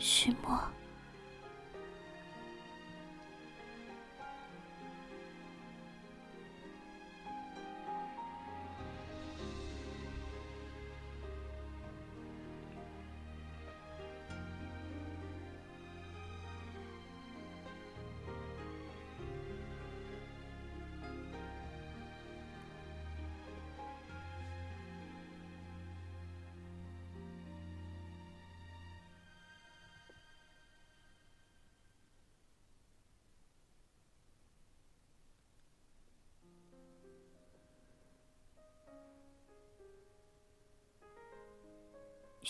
许墨。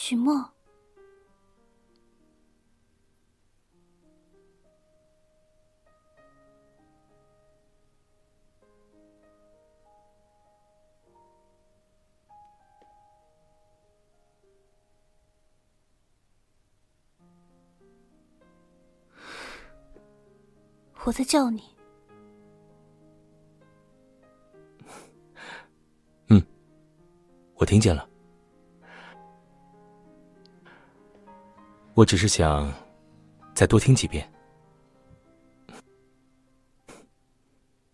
许墨，我在叫你。嗯，我听见了。我只是想再多听几遍，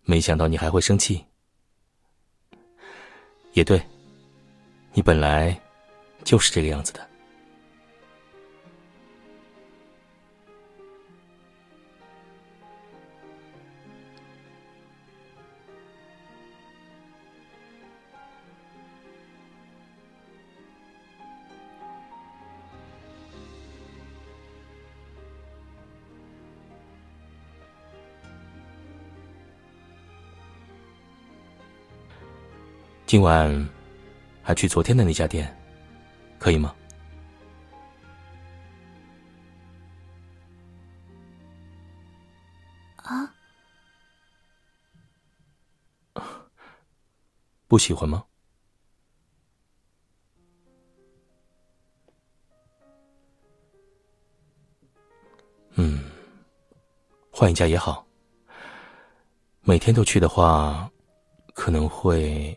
没想到你还会生气。也对，你本来就是这个样子的。今晚还去昨天的那家店，可以吗？啊？不喜欢吗？嗯，换一家也好。每天都去的话，可能会。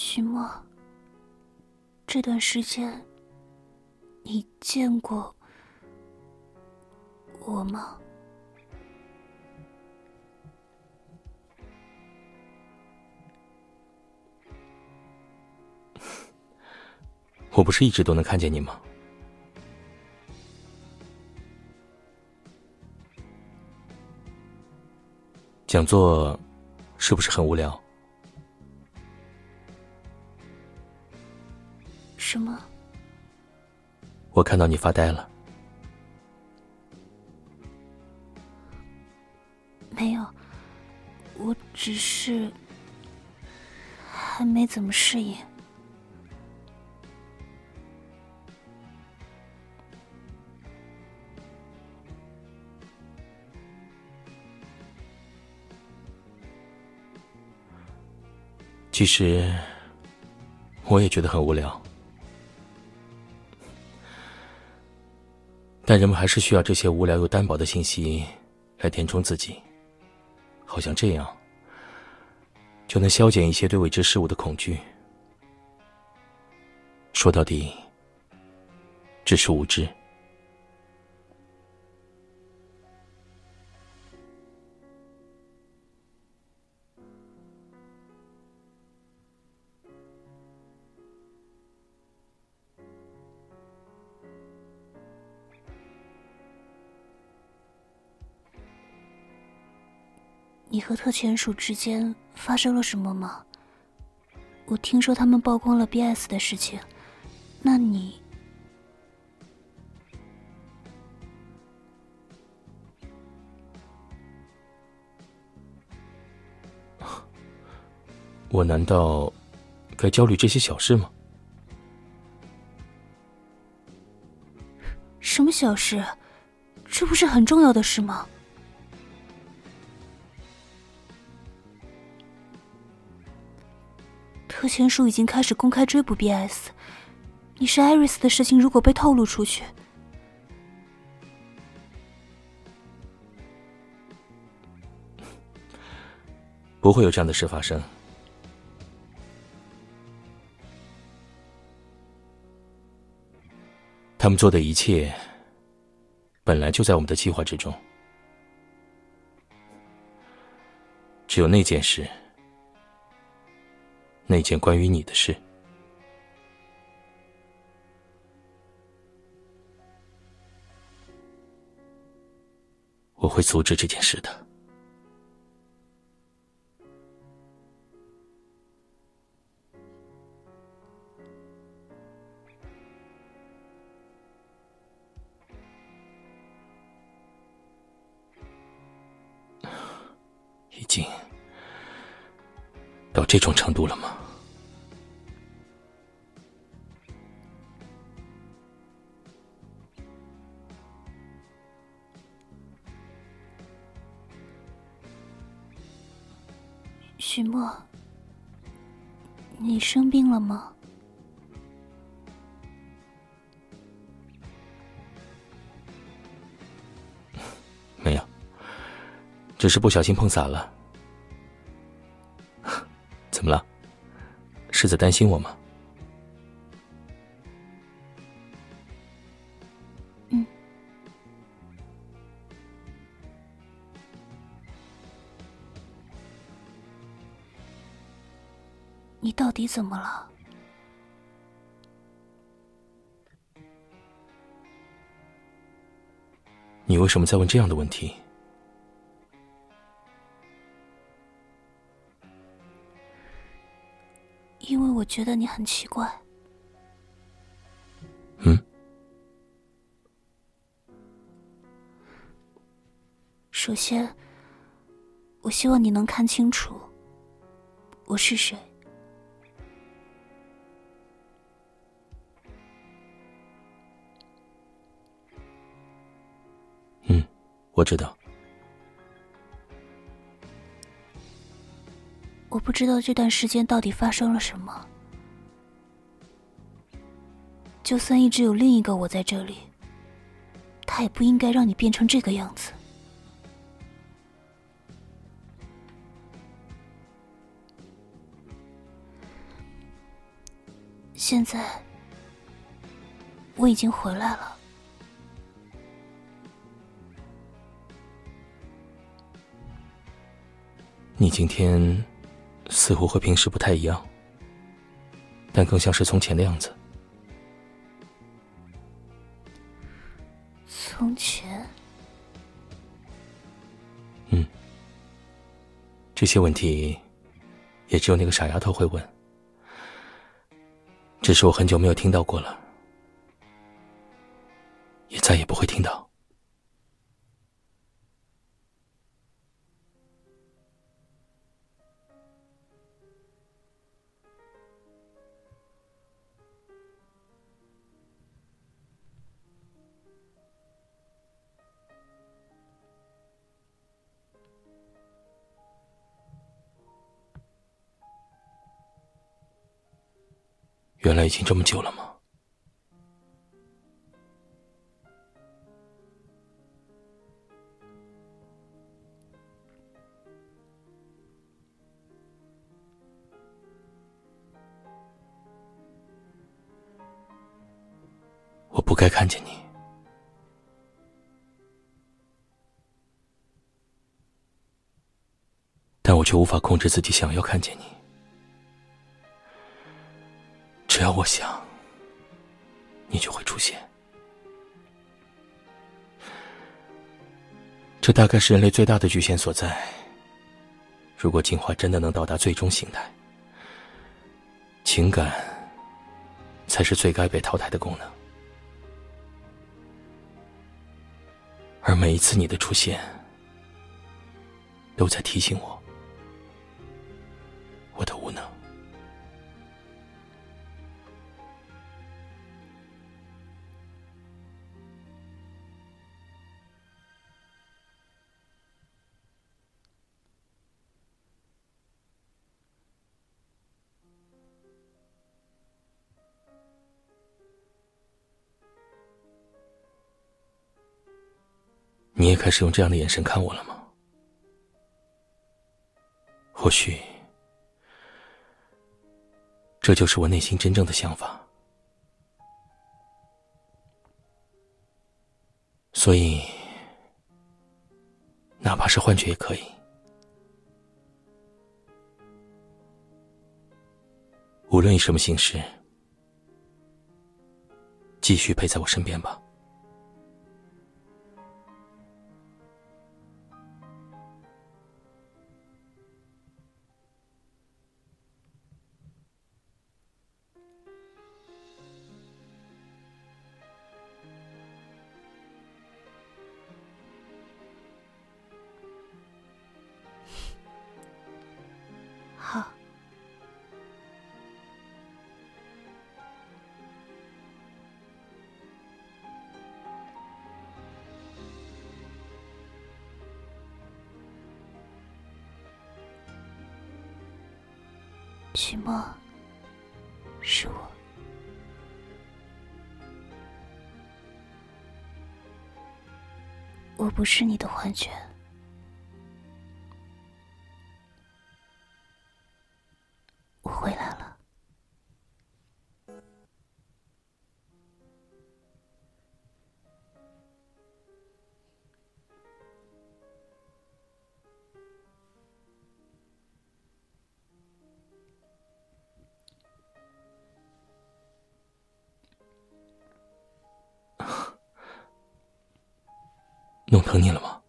许墨，这段时间你见过我吗？我不是一直都能看见你吗？讲座是不是很无聊？我看到你发呆了。没有，我只是还没怎么适应。其实，我也觉得很无聊。但人们还是需要这些无聊又单薄的信息来填充自己，好像这样就能消减一些对未知事物的恐惧。说到底，只是无知。和特遣署之间发生了什么吗？我听说他们曝光了 B.S 的事情，那你……我难道该焦虑这些小事吗？什么小事？这不是很重要的事吗？签署已经开始公开追捕 B.S，你是艾瑞斯的事情，如果被透露出去，不会有这样的事发生。他们做的一切，本来就在我们的计划之中。只有那件事，那件关于你的事，我会阻止这件事的。已经到这种程度了吗？许墨，你生病了吗？没有，只是不小心碰洒了。怎么了？是在担心我吗？到底怎么了？你为什么在问这样的问题？因为我觉得你很奇怪。嗯。首先，我希望你能看清楚我是谁。我知道。我不知道这段时间到底发生了什么。就算一直有另一个我在这里，他也不应该让你变成这个样子。现在我已经回来了。你今天。似乎和平时不太一样，但更像是从前的样子。从前，嗯，这些问题也只有那个傻丫头会问，只是我很久没有听到过了，也再也不会听到。原来已经这么久了吗？我不该看见你，但我却无法控制自己想要看见你。只要我想，你就会出现。这大概是人类最大的局限所在。如果进化真的能到达最终形态，情感才是最该被淘汰的功能。而每一次你的出现，都在提醒我，我的无能。也开始用这样的眼神看我了吗？或许，这就是我内心真正的想法。所以，哪怕是幻觉也可以。无论以什么形式，继续陪在我身边吧。我不是你的幻觉。弄疼你了吗？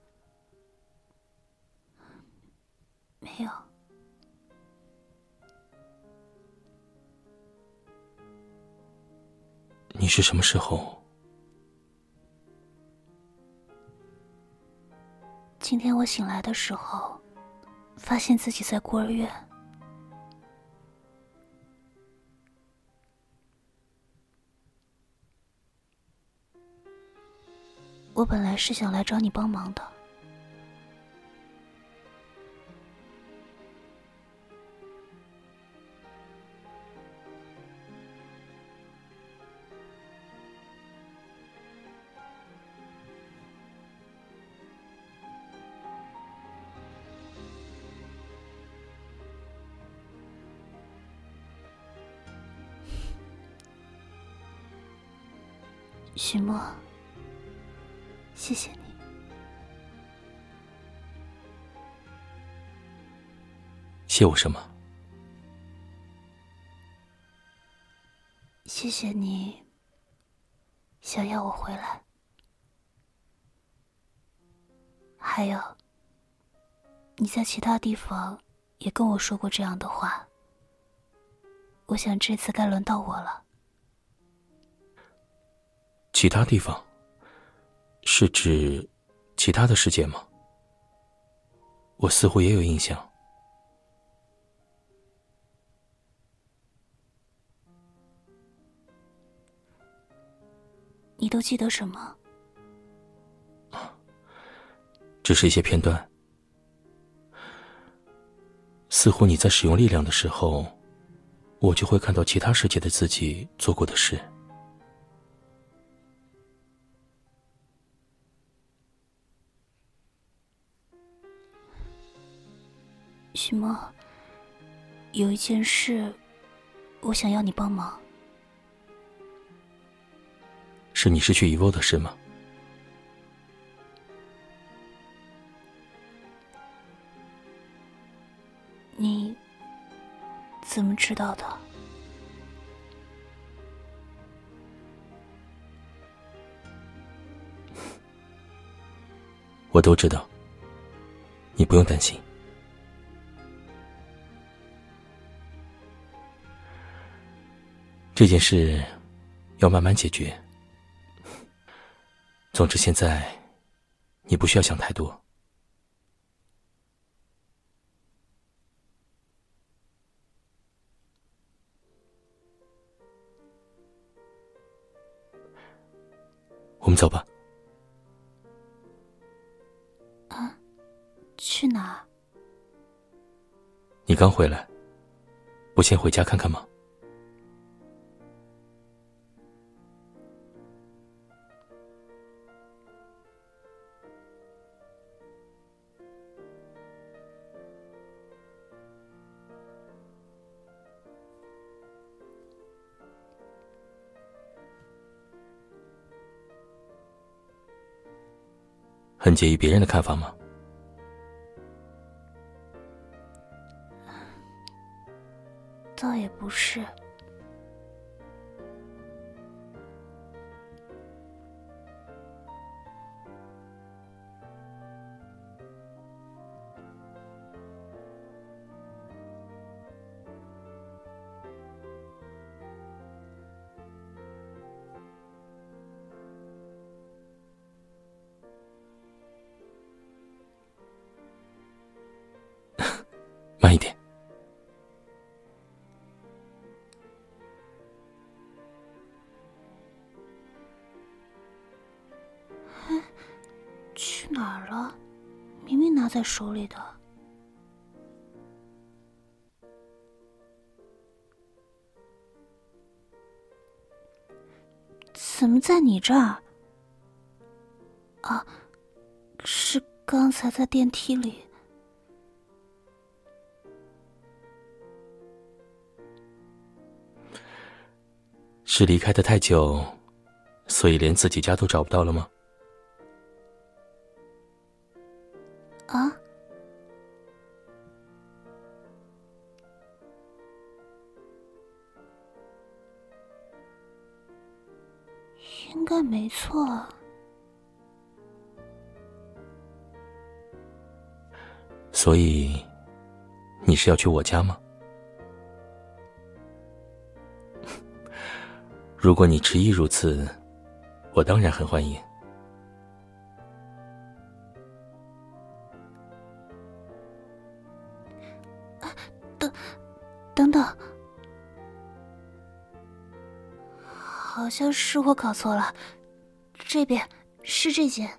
没有。你是什么时候？今天我醒来的时候，发现自己在孤儿院。我本来是想来找你帮忙的。许墨。谢谢你，谢我什么？谢谢你想要我回来，还有你在其他地方也跟我说过这样的话。我想这次该轮到我了。其他地方。是指其他的世界吗？我似乎也有印象。你都记得什么？只是一些片段。似乎你在使用力量的时候，我就会看到其他世界的自己做过的事。许墨，有一件事，我想要你帮忙。是你失去遗沃的事吗？你怎么知道的？我都知道，你不用担心。这件事要慢慢解决。总之，现在你不需要想太多。我们走吧。啊？去哪？你刚回来，不先回家看看吗？很介意别人的看法吗？拿在手里的。怎么在你这儿？啊，是刚才在电梯里。是离开的太久，所以连自己家都找不到了吗？没错。所以，你是要去我家吗？如果你执意如此，我当然很欢迎。等，等等，好像是我搞错了，这边是这间，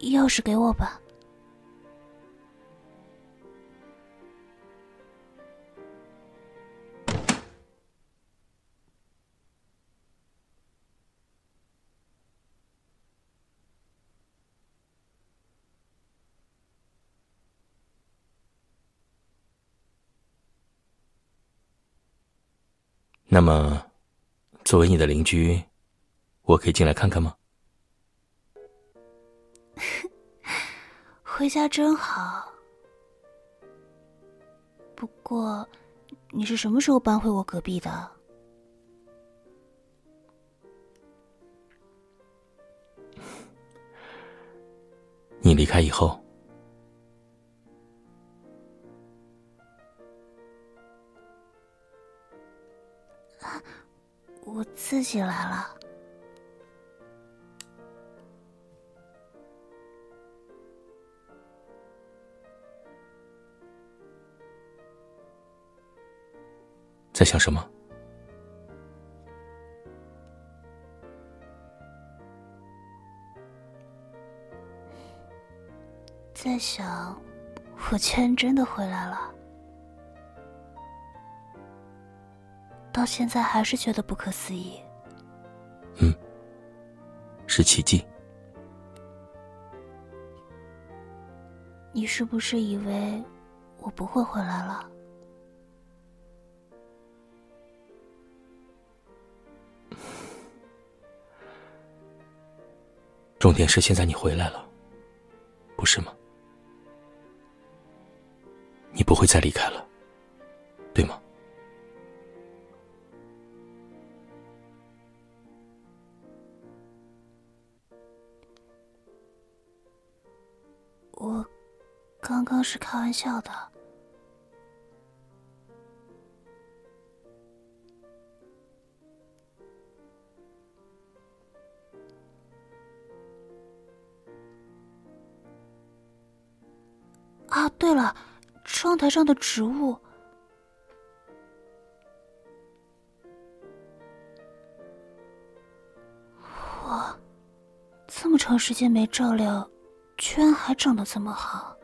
钥匙给我吧。那么，作为你的邻居，我可以进来看看吗？回家真好。不过，你是什么时候搬回我隔壁的？你离开以后。我自己来了。在想什么？在想，我居然真的回来了。到现在还是觉得不可思议。嗯，是奇迹。你是不是以为我不会回来了？重点是现在你回来了，不是吗？你不会再离开了，对吗？刚刚是开玩笑的。啊，对了，窗台上的植物，哇，这么长时间没照料。居然还长得这么好，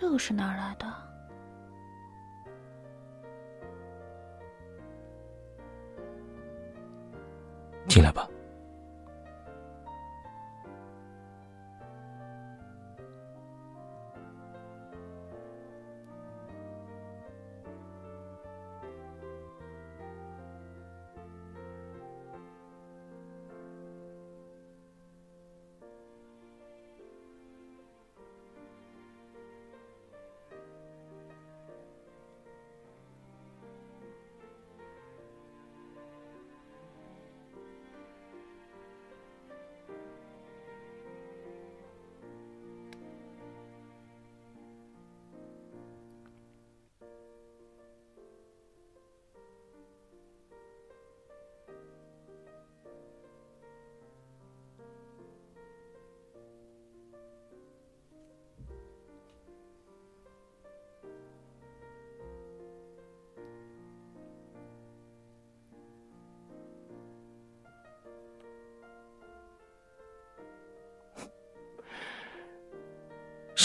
这是哪来的？进来吧。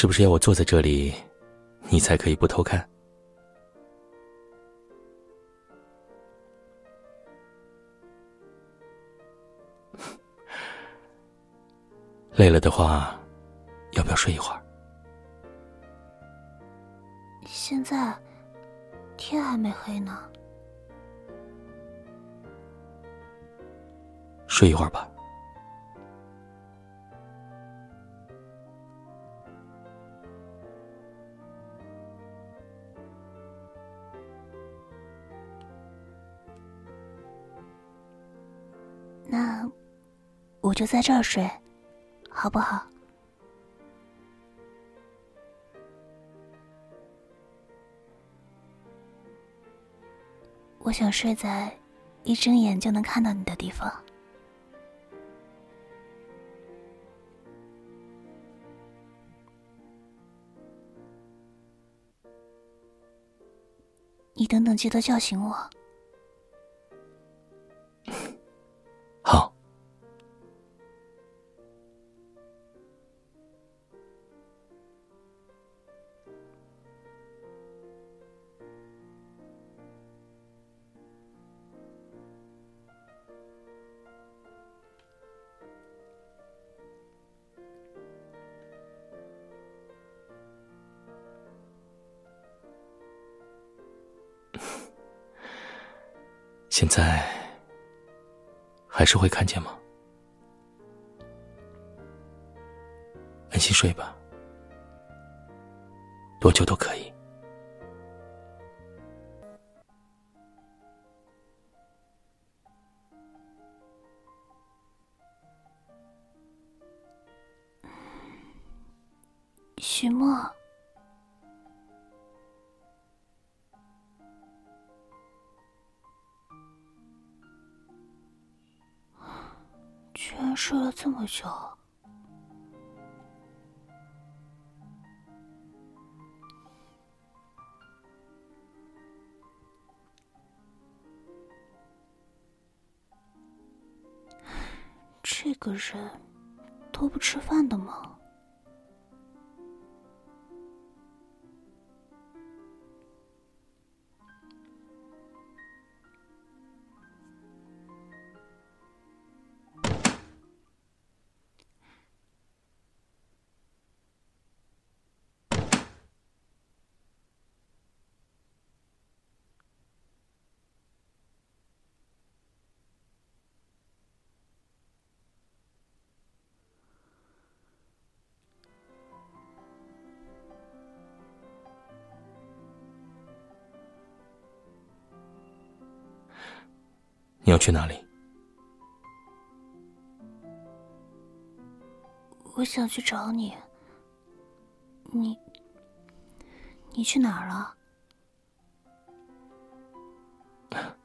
是不是要我坐在这里，你才可以不偷看？累了的话，要不要睡一会儿？现在天还没黑呢。睡一会儿吧。那我就在这儿睡，好不好？我想睡在一睁眼就能看到你的地方。你等等，记得叫醒我。现在还是会看见吗？安心睡吧，多久都可以。就，这个人都不吃饭的吗？你要去哪里？我想去找你。你，你去哪儿了？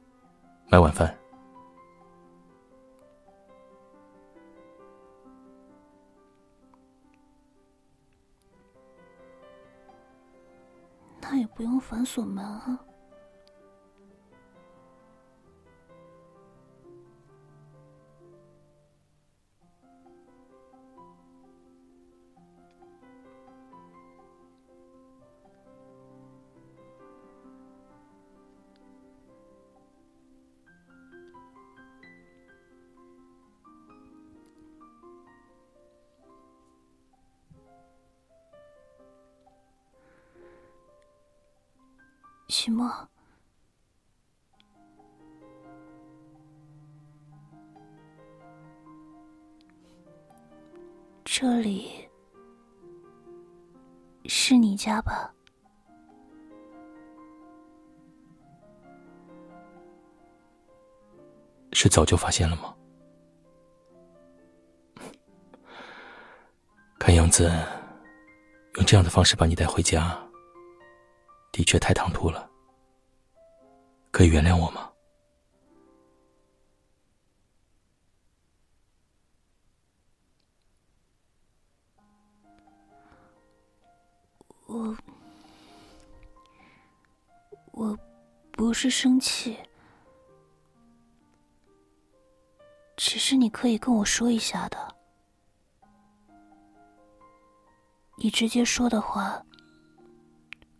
买晚饭。那也不用反锁门啊。这里是你家吧？是早就发现了吗？看样子，用这样的方式把你带回家。的确太唐突了，可以原谅我吗？我我不是生气，只是你可以跟我说一下的。你直接说的话，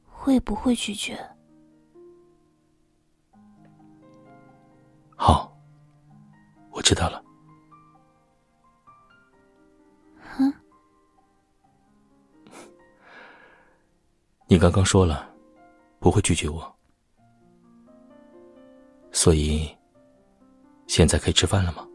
会不会拒绝？好，我知道了。嗯，你刚刚说了不会拒绝我，所以现在可以吃饭了吗？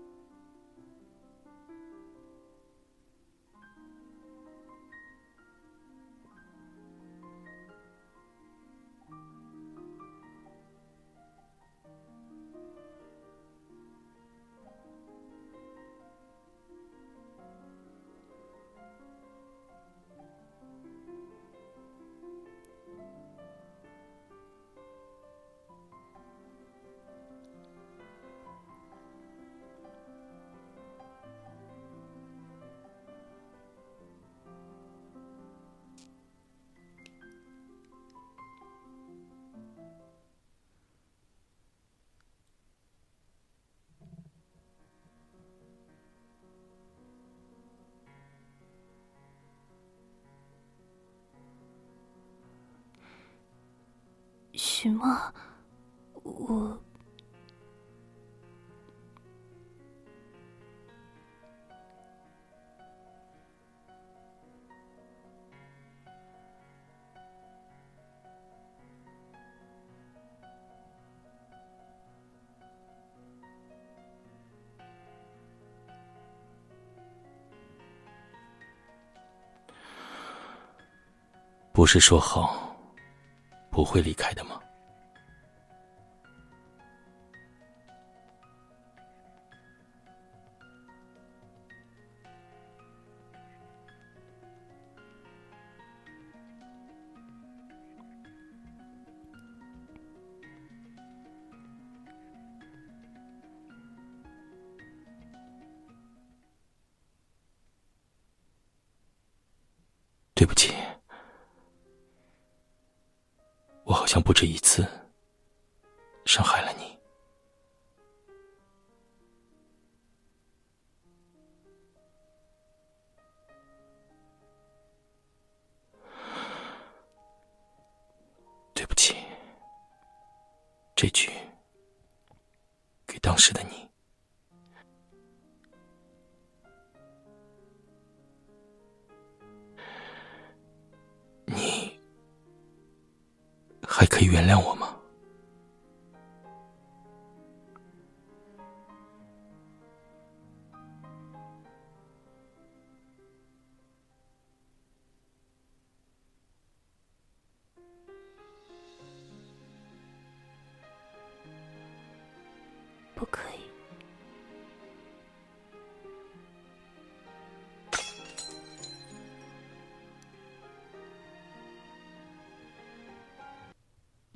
许墨，我不是说好。不会离开的吗？对不起。我好像不止一次伤害了你，对不起。这句给当时的你。可以原谅我吗？